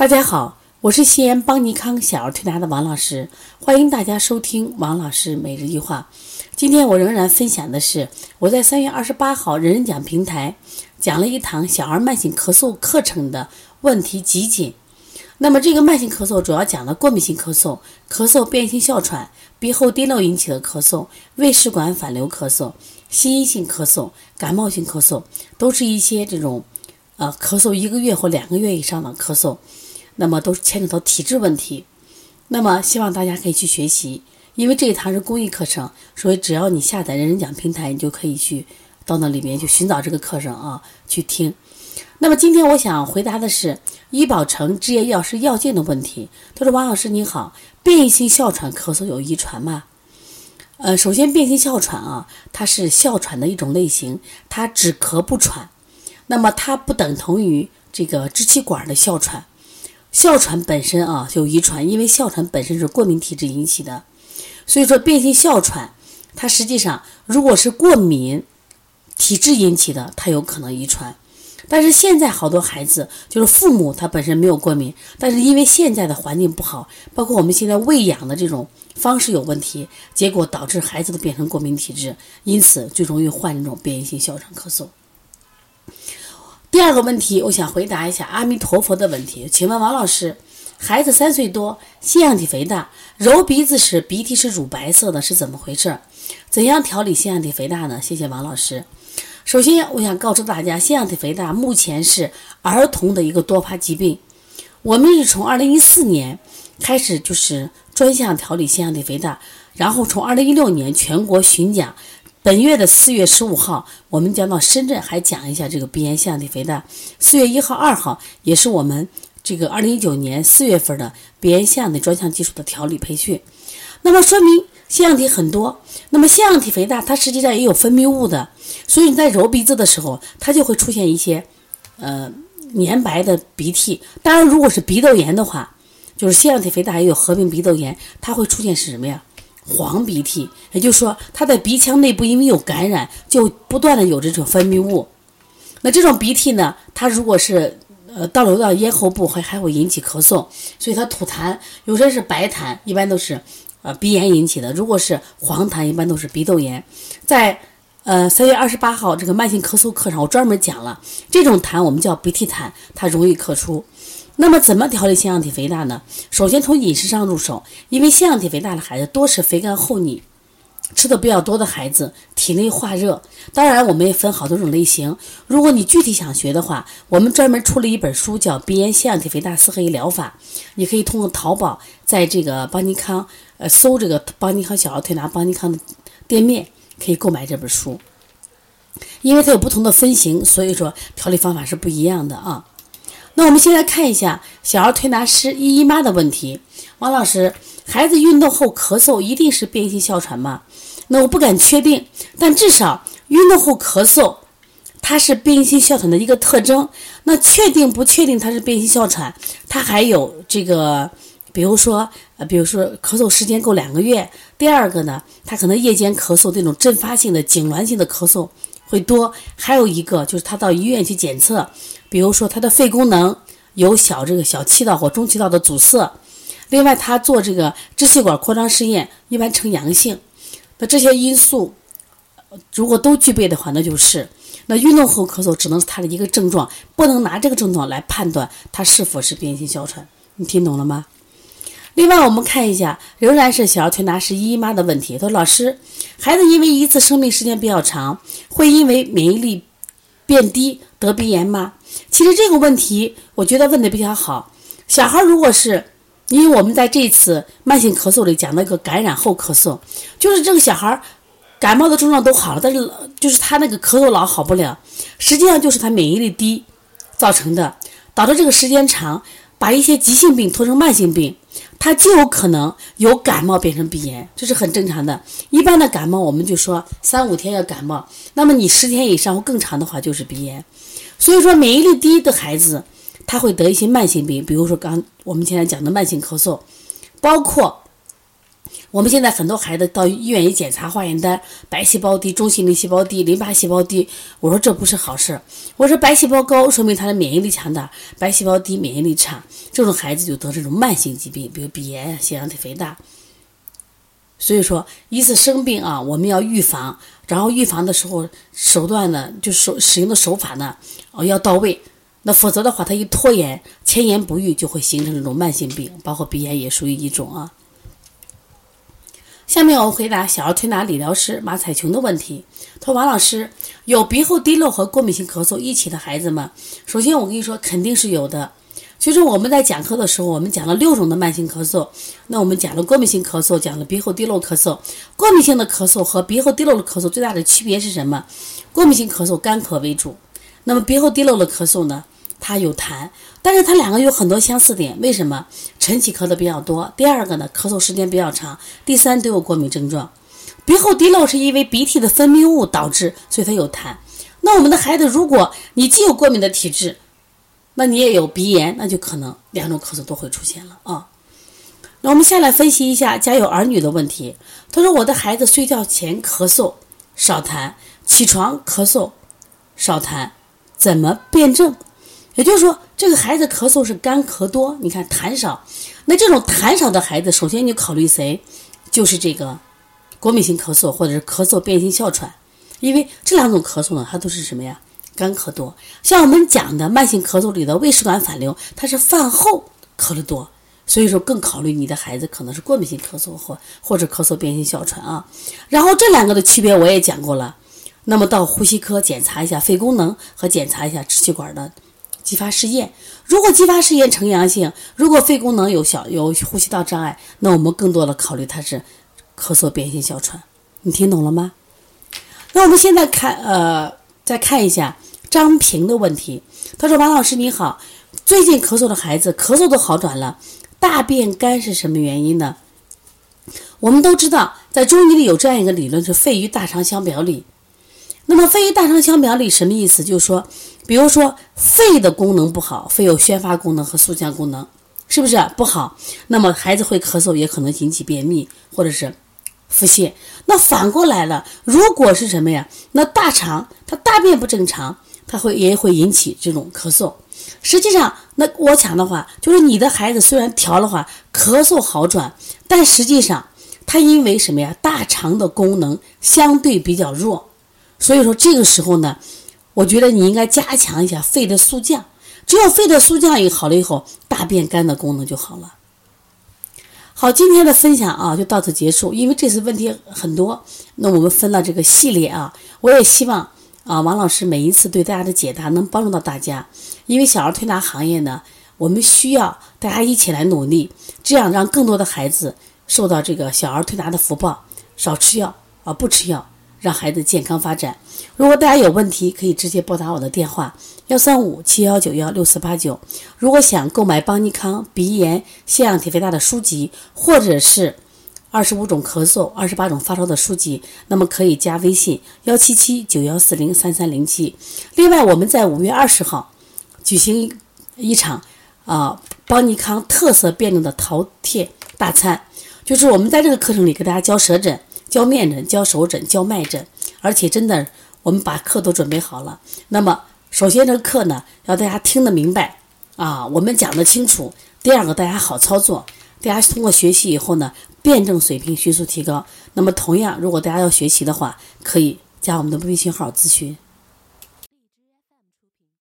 大家好，我是西安邦尼康小儿推拿的王老师，欢迎大家收听王老师每日一话。今天我仍然分享的是我在三月二十八号人人讲平台讲了一堂小儿慢性咳嗽课程的问题集锦。那么这个慢性咳嗽主要讲的过敏性咳嗽、咳嗽变性哮喘、鼻后滴漏引起的咳嗽、胃食管反流咳嗽、心因性咳嗽、感冒性咳嗽，都是一些这种呃咳嗽一个月或两个月以上的咳嗽。那么都牵扯到体质问题，那么希望大家可以去学习，因为这一堂是公益课程，所以只要你下载人人讲平台，你就可以去到那里面去寻找这个课程啊，去听。那么今天我想回答的是医保城执业药师药件的问题。他说：“王老师你好，变异性哮喘咳嗽有遗传吗？”呃，首先变性哮喘啊，它是哮喘的一种类型，它只咳不喘，那么它不等同于这个支气管的哮喘。哮喘本身啊有遗传，因为哮喘本身是过敏体质引起的，所以说变性哮喘，它实际上如果是过敏体质引起的，它有可能遗传。但是现在好多孩子就是父母他本身没有过敏，但是因为现在的环境不好，包括我们现在喂养的这种方式有问题，结果导致孩子都变成过敏体质，因此最容易患这种变异性哮喘咳嗽。第二个问题，我想回答一下阿弥陀佛的问题。请问王老师，孩子三岁多，腺样体肥大，揉鼻子时鼻涕是乳白色的，是怎么回事？怎样调理腺样体肥大呢？谢谢王老师。首先，我想告诉大家，腺样体肥大目前是儿童的一个多发疾病。我们是从二零一四年开始就是专项调理腺样体肥大，然后从二零一六年全国巡讲。本月的四月十五号，我们将到深圳，还讲一下这个鼻炎腺样体肥大。四月一号、二号也是我们这个二零一九年四月份的鼻炎腺样体专项技术的调理培训。那么说明腺样体很多，那么腺样体肥大它实际上也有分泌物的，所以你在揉鼻子的时候，它就会出现一些呃黏白的鼻涕。当然，如果是鼻窦炎的话，就是腺样体肥大也有合并鼻窦炎，它会出现是什么呀？黄鼻涕，也就是说，它的鼻腔内部因为有感染，就不断的有这种分泌物。那这种鼻涕呢，它如果是呃倒流到咽喉部，还还会引起咳嗽，所以它吐痰，有些是白痰，一般都是呃鼻炎引起的；如果是黄痰，一般都是鼻窦炎。在呃三月二十八号这个慢性咳嗽课上，我专门讲了这种痰，我们叫鼻涕痰，它容易咳出。那么怎么调理腺样体肥大呢？首先从饮食上入手，因为腺样体肥大的孩子多是肥甘厚腻，吃的比较多的孩子，体内化热。当然，我们也分好多种类型。如果你具体想学的话，我们专门出了一本书，叫《鼻炎腺样体肥大四合一疗法》，你可以通过淘宝，在这个邦尼康，呃，搜这个邦尼康小儿推拿邦尼康的店面，可以购买这本书。因为它有不同的分型，所以说调理方法是不一样的啊。那我们先来看一下小儿推拿师依依妈的问题。王老师，孩子运动后咳嗽一定是变性哮喘吗？那我不敢确定，但至少运动后咳嗽，它是变性哮喘的一个特征。那确定不确定它是变性哮喘？它还有这个，比如说，呃，比如说咳嗽时间够两个月。第二个呢，他可能夜间咳嗽这种阵发性的痉挛性的咳嗽会多。还有一个就是他到医院去检测。比如说，他的肺功能有小这个小气道或中气道的阻塞，另外他做这个支气管扩张试验一般呈阳性，那这些因素如果都具备的话，那就是那运动后咳嗽只能是他的一个症状，不能拿这个症状来判断他是否是变性哮喘。你听懂了吗？另外，我们看一下，仍然是小儿推拿师姨妈的问题。他说：“老师，孩子因为一次生病时间比较长，会因为免疫力变低得鼻炎吗？”其实这个问题，我觉得问的比较好。小孩如果是，因为我们在这次慢性咳嗽里讲那个感染后咳嗽，就是这个小孩感冒的症状都好了，但是就是他那个咳嗽老好不了，实际上就是他免疫力低造成的，导致这个时间长，把一些急性病拖成慢性病，他就有可能由感冒变成鼻炎，这是很正常的。一般的感冒我们就说三五天要感冒，那么你十天以上或更长的话就是鼻炎。所以说，免疫力低的孩子，他会得一些慢性病，比如说刚我们现在讲的慢性咳嗽，包括我们现在很多孩子到医院一检查化验单，白细胞低、中性粒细胞低、淋巴细胞低，我说这不是好事。我说白细胞高说明他的免疫力强大，白细胞低免疫力差，这种孩子就得这种慢性疾病，比如鼻炎、腺样体肥大。所以说，一次生病啊，我们要预防，然后预防的时候手段呢，就手使用的手法呢，哦要到位。那否则的话，他一拖延，前言不愈，就会形成这种慢性病，包括鼻炎也属于一种啊。下面我回答小儿推拿理疗师马彩琼的问题。他说：“王老师，有鼻后滴漏和过敏性咳嗽一起的孩子吗？”首先，我跟你说，肯定是有的。其实我们在讲课的时候，我们讲了六种的慢性咳嗽。那我们讲了过敏性咳嗽，讲了鼻后滴漏咳嗽。过敏性的咳嗽和鼻后滴漏的咳嗽最大的区别是什么？过敏性咳嗽干咳为主，那么鼻后滴漏的咳嗽呢？它有痰，但是它两个有很多相似点。为什么？晨起咳的比较多。第二个呢，咳嗽时间比较长。第三都有过敏症状。鼻后滴漏是因为鼻涕的分泌物导致，所以它有痰。那我们的孩子，如果你既有过敏的体质，那你也有鼻炎，那就可能两种咳嗽都会出现了啊。那我们下来分析一下家有儿女的问题。他说我的孩子睡觉前咳嗽少痰，起床咳嗽少痰，怎么辩证？也就是说，这个孩子咳嗽是干咳多，你看痰少。那这种痰少的孩子，首先你考虑谁？就是这个过敏性咳嗽或者是咳嗽变性哮喘，因为这两种咳嗽呢，它都是什么呀？干咳多。像我们讲的慢性咳嗽里的胃食管反流，它是饭后咳的多，所以说更考虑你的孩子可能是过敏性咳嗽或或者咳嗽变性哮喘啊。然后这两个的区别我也讲过了，那么到呼吸科检查一下肺功能和检查一下支气管的。激发试验，如果激发试验呈阳性，如果肺功能有小有呼吸道障碍，那我们更多的考虑它是咳嗽变性哮喘。你听懂了吗？那我们现在看，呃，再看一下张平的问题。他说：“王老师你好，最近咳嗽的孩子咳嗽都好转了，大便干是什么原因呢？”我们都知道，在中医里有这样一个理论，是肺与大肠相表里。那么肺与大肠相表里什么意思？就是说。比如说肺的功能不好，肺有宣发功能和肃降功能，是不是不好？那么孩子会咳嗽，也可能引起便秘或者是腹泻。那反过来了，如果是什么呀？那大肠它大便不正常，它会也会引起这种咳嗽。实际上，那我讲的话就是你的孩子虽然调的话咳嗽好转，但实际上他因为什么呀？大肠的功能相对比较弱，所以说这个时候呢。我觉得你应该加强一下肺的肃降，只有肺的肃降也好了以后，大便干的功能就好了。好，今天的分享啊就到此结束。因为这次问题很多，那我们分了这个系列啊，我也希望啊王老师每一次对大家的解答能帮助到大家。因为小儿推拿行业呢，我们需要大家一起来努力，这样让更多的孩子受到这个小儿推拿的福报，少吃药啊，不吃药。让孩子健康发展。如果大家有问题，可以直接拨打我的电话幺三五七幺九幺六四八九。如果想购买邦尼康鼻炎、腺样体肥大的书籍，或者是二十五种咳嗽、二十八种发烧的书籍，那么可以加微信幺七七九幺四零三三零七。另外，我们在五月二十号举行一场啊邦尼康特色辩证的饕餮大餐，就是我们在这个课程里给大家教舌诊。教面诊、教手诊、教脉诊，而且真的，我们把课都准备好了。那么，首先这个课呢，要大家听得明白啊，我们讲得清楚。第二个，大家好操作，大家通过学习以后呢，辩证水平迅速提高。那么，同样，如果大家要学习的话，可以加我们的微信号咨询。